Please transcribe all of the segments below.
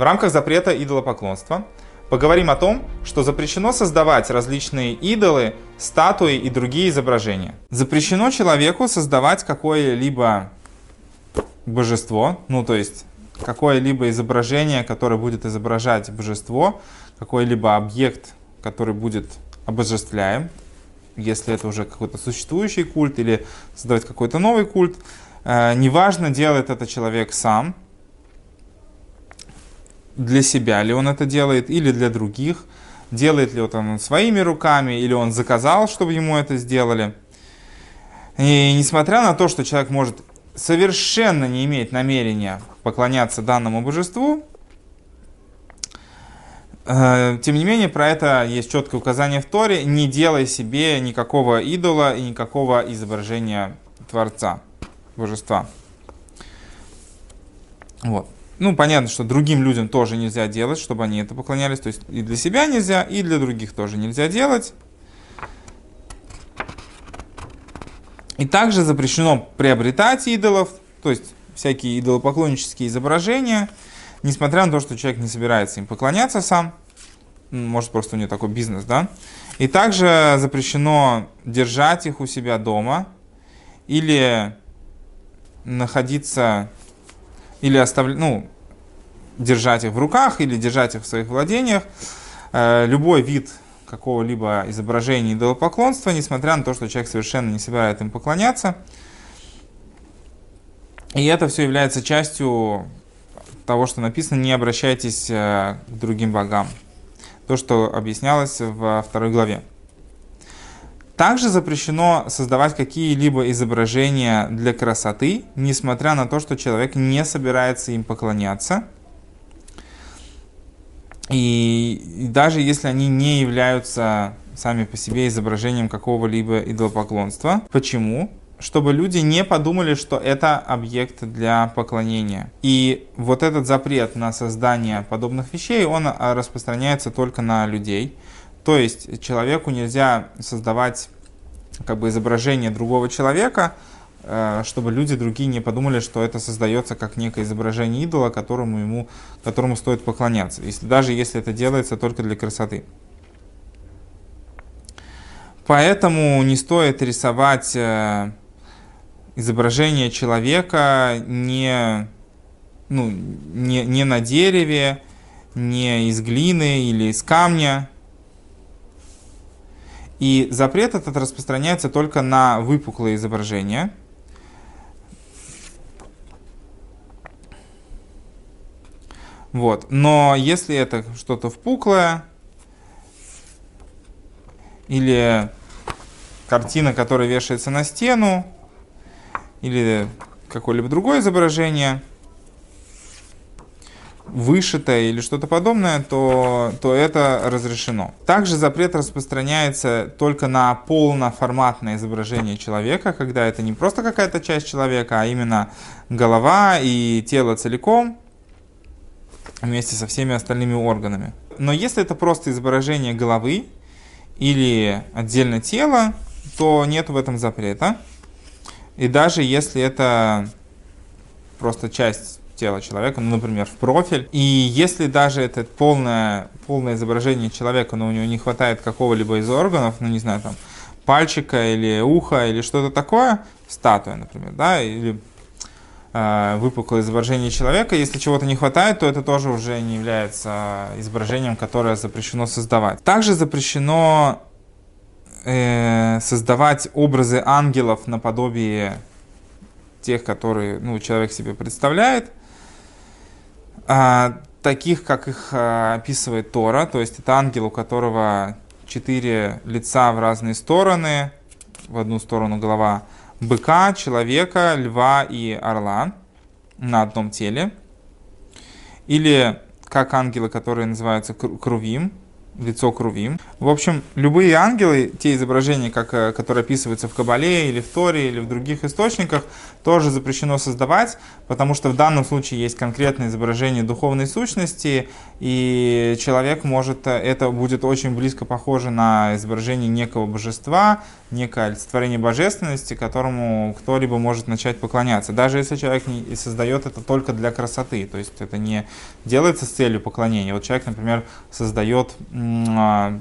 В рамках запрета идолопоклонства поговорим о том, что запрещено создавать различные идолы, статуи и другие изображения. Запрещено человеку создавать какое-либо божество, ну то есть какое-либо изображение, которое будет изображать божество, какой-либо объект, который будет обожествляем, если это уже какой-то существующий культ или создавать какой-то новый культ. Э, неважно, делает это человек сам, для себя ли он это делает или для других, делает ли он своими руками или он заказал, чтобы ему это сделали. И несмотря на то, что человек может совершенно не иметь намерения поклоняться данному божеству, э, тем не менее, про это есть четкое указание в Торе. Не делай себе никакого идола и никакого изображения Творца, Божества. Вот. Ну, понятно, что другим людям тоже нельзя делать, чтобы они это поклонялись. То есть и для себя нельзя, и для других тоже нельзя делать. И также запрещено приобретать идолов, то есть всякие идолопоклоннические изображения, несмотря на то, что человек не собирается им поклоняться сам. Может, просто у него такой бизнес, да? И также запрещено держать их у себя дома или находиться или оставлять, ну, держать их в руках или держать их в своих владениях. Э, любой вид какого-либо изображения идолопоклонства, несмотря на то, что человек совершенно не собирается им поклоняться. И это все является частью того, что написано «не обращайтесь э, к другим богам». То, что объяснялось во второй главе. Также запрещено создавать какие-либо изображения для красоты, несмотря на то, что человек не собирается им поклоняться. И, даже если они не являются сами по себе изображением какого-либо идолопоклонства. Почему? чтобы люди не подумали, что это объект для поклонения. И вот этот запрет на создание подобных вещей, он а, распространяется только на людей. То есть человеку нельзя создавать как бы изображение другого человека, э, чтобы люди другие не подумали, что это создается как некое изображение идола, которому, ему, которому стоит поклоняться, если, даже если это делается только для красоты. Поэтому не стоит рисовать э, изображение человека не, ну, не, не на дереве, не из глины или из камня, и запрет этот распространяется только на выпуклые изображения. Вот. Но если это что-то впуклое, или картина, которая вешается на стену, или какое-либо другое изображение, вышитое или что-то подобное, то, то это разрешено. Также запрет распространяется только на полноформатное изображение человека, когда это не просто какая-то часть человека, а именно голова и тело целиком вместе со всеми остальными органами. Но если это просто изображение головы или отдельно тела, то нет в этом запрета. И даже если это просто часть тела человека, ну, например, в профиль. И если даже это полное, полное изображение человека, но у него не хватает какого-либо из органов, ну, не знаю, там, пальчика или уха или что-то такое, статуя, например, да, или э, выпуклое изображение человека, если чего-то не хватает, то это тоже уже не является изображением, которое запрещено создавать. Также запрещено э, создавать образы ангелов наподобие тех, которые ну, человек себе представляет таких, как их а, описывает Тора, то есть это ангел, у которого четыре лица в разные стороны, в одну сторону голова быка, человека, льва и орла на одном теле. Или как ангелы, которые называются крувим, лицо Крувим. В общем, любые ангелы, те изображения, как, э, которые описываются в Кабале или в Торе или в других источниках, тоже запрещено создавать, потому что в данном случае есть конкретное изображение духовной сущности, и человек может, э, это будет очень близко похоже на изображение некого божества, некое олицетворение божественности, которому кто-либо может начать поклоняться. Даже если человек не создает это только для красоты, то есть это не делается с целью поклонения. Вот человек, например, создает, а,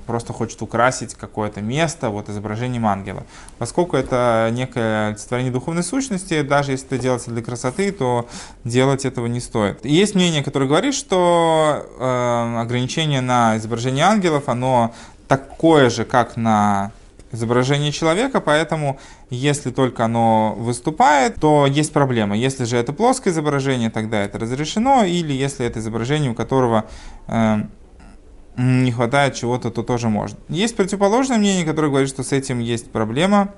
просто хочет украсить какое-то место вот изображением ангела. Поскольку это некое олицетворение духовной сущности, даже если это делается для красоты, то делать этого не стоит. Есть мнение, которое говорит, что э, ограничение на изображение ангелов, оно такое же, как на изображение человека, поэтому если только оно выступает, то есть проблема. Если же это плоское изображение, тогда это разрешено, или если это изображение, у которого э, не хватает чего-то, то тоже можно. Есть противоположное мнение, которое говорит, что с этим есть проблема,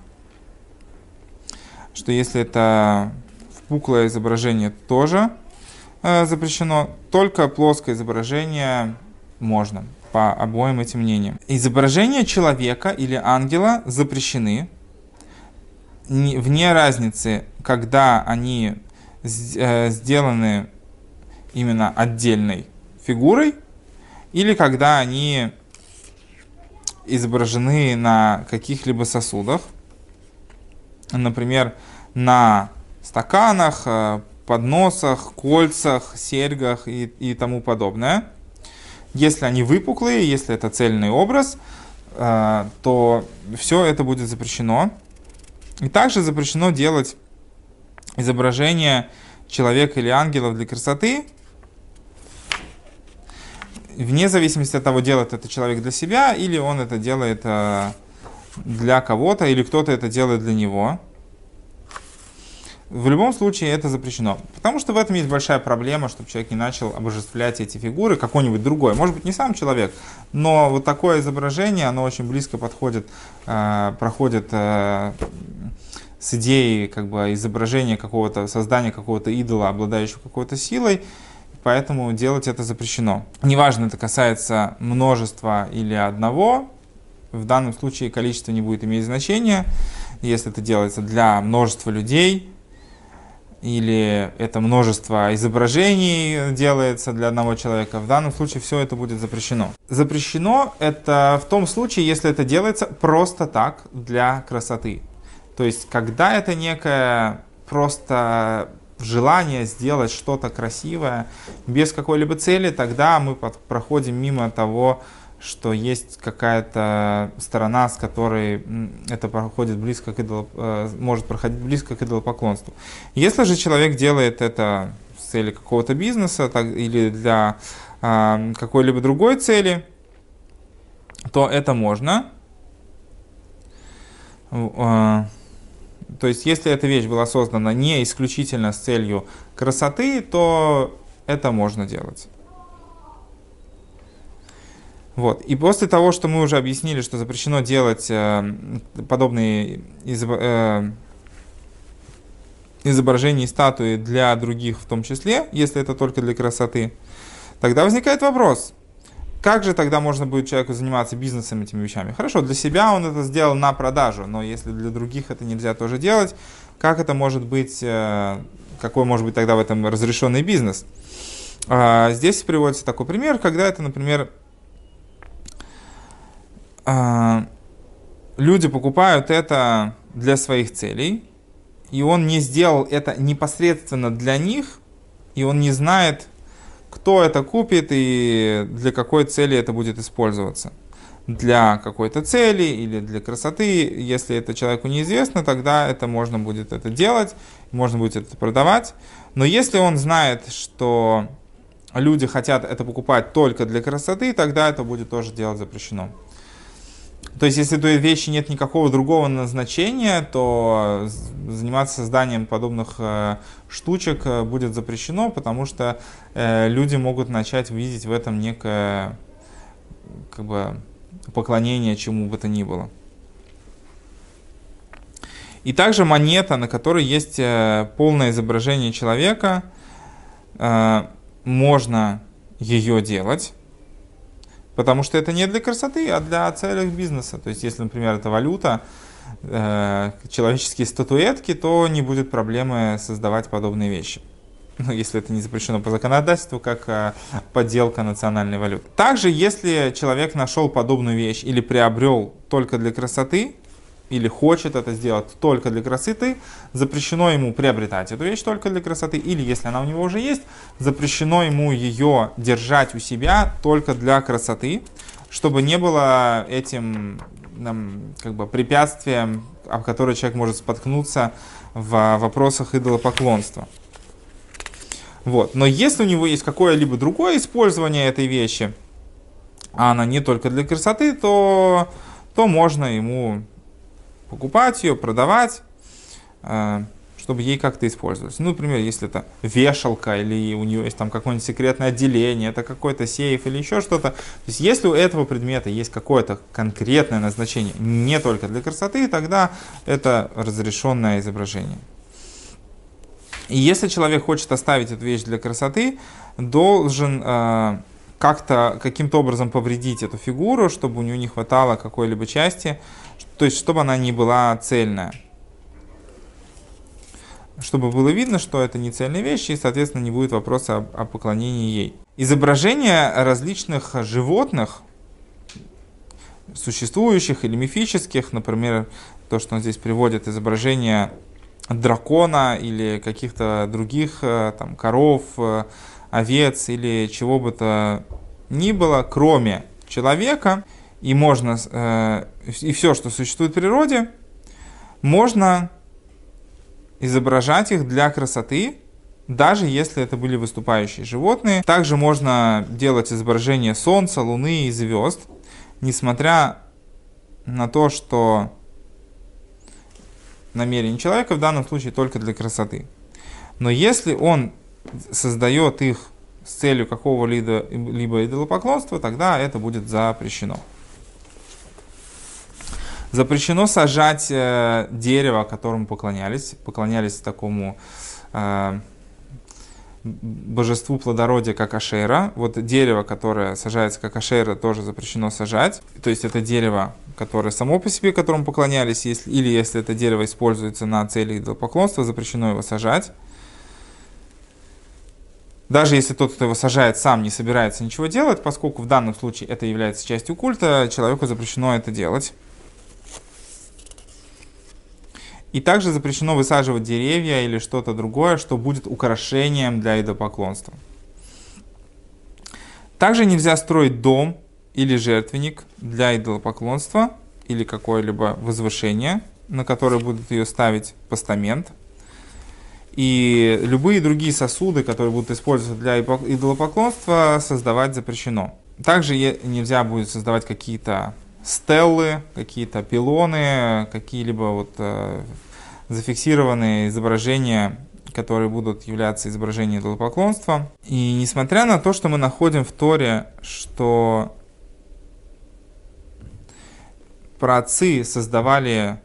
что если это впуклое изображение, тоже э, запрещено, только плоское изображение можно по обоим этим мнениям. Изображения человека или ангела запрещены вне разницы, когда они э, сделаны именно отдельной фигурой или когда они изображены на каких-либо сосудах, например, на стаканах, э, подносах, кольцах, серьгах и, и тому подобное – если они выпуклые, если это цельный образ, э, то все это будет запрещено. И также запрещено делать изображение человека или ангелов для красоты, вне зависимости от того, делает это человек для себя, или он это делает э, для кого-то, или кто-то это делает для него в любом случае это запрещено. Потому что в этом есть большая проблема, чтобы человек не начал обожествлять эти фигуры, какой-нибудь другой. Может быть, не сам человек, но вот такое изображение, оно очень близко подходит, э, проходит э, с идеей как бы, изображения какого-то, создания какого-то идола, обладающего какой-то силой, поэтому делать это запрещено. Неважно, это касается множества или одного, в данном случае количество не будет иметь значения. Если это делается для множества людей, или это множество изображений делается для одного человека, в данном случае все это будет запрещено. Запрещено это в том случае, если это делается просто так, для красоты. То есть, когда это некое просто желание сделать что-то красивое без какой-либо цели, тогда мы проходим мимо того, что есть какая-то сторона, с которой это проходит близко к идолу, э, может проходить близко к идолопоклонству. Если же человек делает это с целью какого-то бизнеса так, или для а, какой-либо другой цели, то это можно. А, то есть, если эта вещь была создана не исключительно с целью красоты, то это можно делать. Вот. И после того, что мы уже объяснили, что запрещено делать э, подобные из, э, изображения и статуи для других в том числе, если это только для красоты, тогда возникает вопрос, как же тогда можно будет человеку заниматься бизнесом этими вещами? Хорошо, для себя он это сделал на продажу, но если для других это нельзя тоже делать, как это может быть, э, какой может быть тогда в этом разрешенный бизнес? Э, здесь приводится такой пример, когда это, например, а, люди покупают это для своих целей, и он не сделал это непосредственно для них, и он не знает, кто это купит и для какой цели это будет использоваться. Для какой-то цели или для красоты, если это человеку неизвестно, тогда это можно будет это делать, можно будет это продавать. Но если он знает, что люди хотят это покупать только для красоты, тогда это будет тоже делать запрещено. То есть, если той вещи нет никакого другого назначения, то заниматься созданием подобных э, штучек э, будет запрещено, потому что э, люди могут начать видеть в этом некое как бы, поклонение чему бы то ни было. И также монета, на которой есть полное изображение человека, можно ее делать Потому что это не для красоты, а для целей бизнеса. То есть, если, например, это валюта, э, человеческие статуэтки, то не будет проблемы создавать подобные вещи. Ну, если это не запрещено по законодательству, как э, подделка национальной валюты. Также, если человек нашел подобную вещь или приобрел только для красоты, или хочет это сделать только для красоты, запрещено ему приобретать эту вещь только для красоты, или если она у него уже есть, запрещено ему ее держать у себя только для красоты, чтобы не было этим как бы, препятствием, об которое человек может споткнуться в вопросах идолопоклонства. Вот. Но если у него есть какое-либо другое использование этой вещи, а она не только для красоты, то, то можно ему покупать ее, продавать, э, чтобы ей как-то использовать. Ну, например, если это вешалка или у нее есть там какое-нибудь секретное отделение, это какой-то сейф или еще что-то. То есть, если у этого предмета есть какое-то конкретное назначение, не только для красоты, тогда это разрешенное изображение. И если человек хочет оставить эту вещь для красоты, должен э, как-то каким-то образом повредить эту фигуру, чтобы у нее не хватало какой-либо части, то есть чтобы она не была цельная. Чтобы было видно, что это не цельная вещь, и, соответственно, не будет вопроса о, о поклонении ей. Изображения различных животных, существующих или мифических, например, то, что он здесь приводит, изображение дракона или каких-то других э, там, коров, э, овец или чего бы то ни было, кроме человека, и можно, э, и все, что существует в природе, можно изображать их для красоты, даже если это были выступающие животные. Также можно делать изображение Солнца, Луны и звезд, несмотря на то, что намерение человека в данном случае только для красоты. Но если он создает их с целью какого-либо либо идолопоклонства, тогда это будет запрещено. Запрещено сажать э, дерево, которому поклонялись. Поклонялись такому э, божеству плодородия, как Ашера. Вот дерево, которое сажается как Ашера, тоже запрещено сажать. То есть это дерево, которое само по себе, которому поклонялись, если, или если это дерево используется на цели идолопоклонства, запрещено его сажать. Даже если тот, кто его сажает, сам не собирается ничего делать, поскольку в данном случае это является частью культа, человеку запрещено это делать. И также запрещено высаживать деревья или что-то другое, что будет украшением для идолопоклонства. Также нельзя строить дом или жертвенник для идолопоклонства или какое-либо возвышение, на которое будут ее ставить постамент. И любые другие сосуды, которые будут использоваться для идолопоклонства, создавать запрещено. Также нельзя будет создавать какие-то стеллы, какие-то пилоны, какие-либо вот э, зафиксированные изображения, которые будут являться изображением идолопоклонства. И несмотря на то, что мы находим в Торе, что праотцы создавали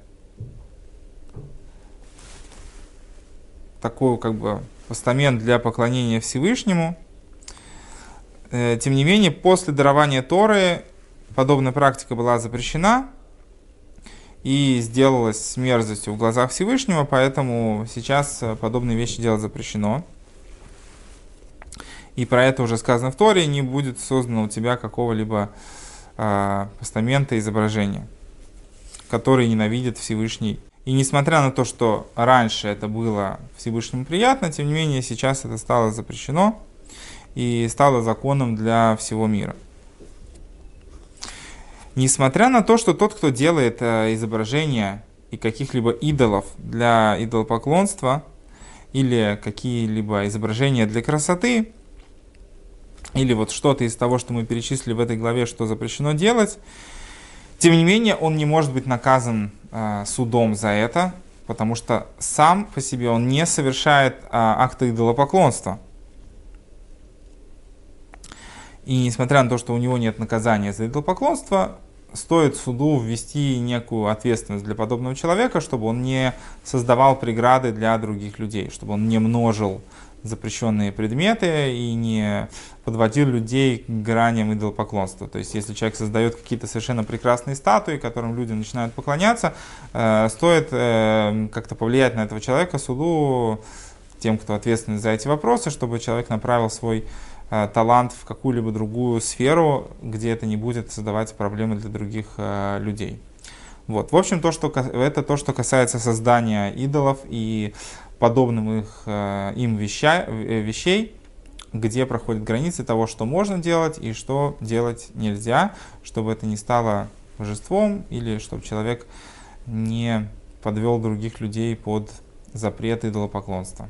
такой как бы постамент для поклонения Всевышнему, э, тем не менее, после дарования Торы подобная практика была запрещена и сделалась мерзостью в глазах Всевышнего, поэтому сейчас э, подобные вещи делать запрещено. И про это уже сказано в Торе, не будет создано у тебя какого-либо э, постамента изображения, который ненавидит Всевышний. И несмотря на то, что раньше это было Всевышнему приятно, тем не менее сейчас это стало запрещено и стало законом для всего мира. Несмотря на то, что тот, кто делает э, изображения и каких-либо идолов для идолопоклонства или какие-либо изображения для красоты, или вот что-то из того, что мы перечислили в этой главе, что запрещено делать, тем не менее он не может быть наказан э, судом за это, потому что сам по себе он не совершает э, акты идолопоклонства. И несмотря на то, что у него нет наказания за идолопоклонство, стоит суду ввести некую ответственность для подобного человека, чтобы он не создавал преграды для других людей, чтобы он не множил запрещенные предметы и не подводил людей к граням идолопоклонства. То есть, если человек создает какие-то совершенно прекрасные статуи, которым люди начинают поклоняться, э, стоит э, как-то повлиять на этого человека суду тем, кто ответственен за эти вопросы, чтобы человек направил свой талант в какую-либо другую сферу, где это не будет создавать проблемы для других э, людей. Вот. В общем, то, что, это то, что касается создания идолов и подобным их, э, им веща, э, вещей, где проходят границы того, что можно делать и что делать нельзя, чтобы это не стало божеством или чтобы человек не подвел других людей под запрет идолопоклонства.